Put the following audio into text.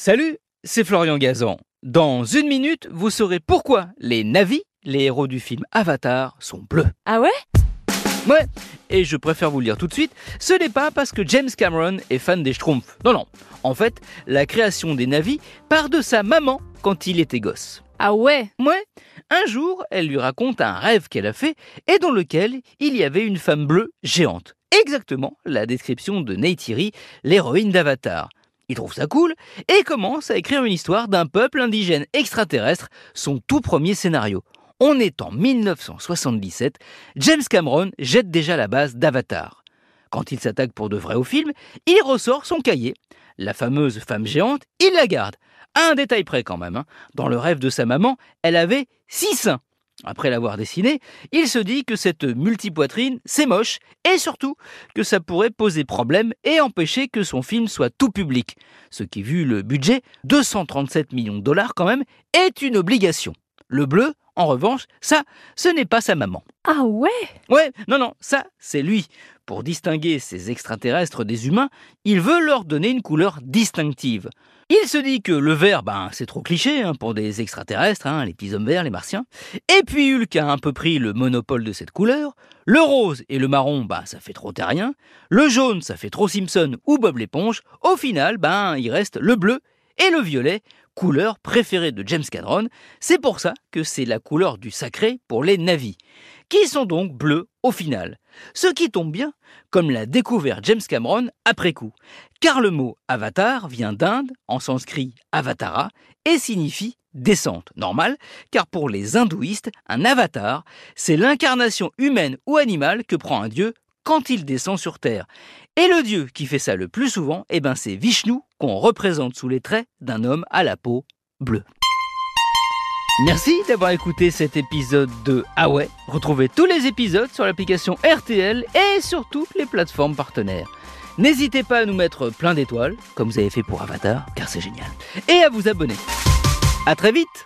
Salut, c'est Florian Gazan. Dans une minute, vous saurez pourquoi les navis, les héros du film Avatar, sont bleus. Ah ouais? Ouais, et je préfère vous le dire tout de suite, ce n'est pas parce que James Cameron est fan des Schtroumpfs. Non, non. En fait, la création des navis part de sa maman quand il était gosse. Ah ouais? Ouais, un jour, elle lui raconte un rêve qu'elle a fait et dans lequel il y avait une femme bleue géante. Exactement la description de Neytiri, l'héroïne d'Avatar. Il trouve ça cool et commence à écrire une histoire d'un peuple indigène extraterrestre, son tout premier scénario. On est en 1977, James Cameron jette déjà la base d'Avatar. Quand il s'attaque pour de vrai au film, il ressort son cahier. La fameuse femme géante, il la garde. Un détail près quand même. hein. Dans le rêve de sa maman, elle avait six seins. Après l'avoir dessiné, il se dit que cette multipoitrine, c'est moche, et surtout que ça pourrait poser problème et empêcher que son film soit tout public. Ce qui, vu le budget, 237 millions de dollars quand même, est une obligation. Le bleu, en revanche, ça, ce n'est pas sa maman. Ah ouais? Ouais, non, non, ça, c'est lui. Pour distinguer ces extraterrestres des humains, il veut leur donner une couleur distinctive. Il se dit que le vert, ben, c'est trop cliché hein, pour des extraterrestres, hein, les petits hommes verts, les martiens. Et puis Hulk a un peu pris le monopole de cette couleur. Le rose et le marron, ben, ça fait trop terrien. Le jaune, ça fait trop Simpson ou Bob l'éponge. Au final, ben, il reste le bleu et le violet, couleur préférée de James Cameron. C'est pour ça que c'est la couleur du sacré pour les navis, qui sont donc bleus au final. Ce qui tombe bien, comme l'a découvert James Cameron après coup, car le mot avatar vient d'Inde, en sanskrit avatara, et signifie descente. Normal, car pour les hindouistes, un avatar, c'est l'incarnation humaine ou animale que prend un dieu quand il descend sur Terre. Et le dieu qui fait ça le plus souvent, eh ben c'est Vishnu, qu'on représente sous les traits d'un homme à la peau bleue. Merci d'avoir écouté cet épisode de Ah. Retrouvez tous les épisodes sur l'application RTL et sur toutes les plateformes partenaires. N'hésitez pas à nous mettre plein d'étoiles, comme vous avez fait pour Avatar, car c'est génial, et à vous abonner. À très vite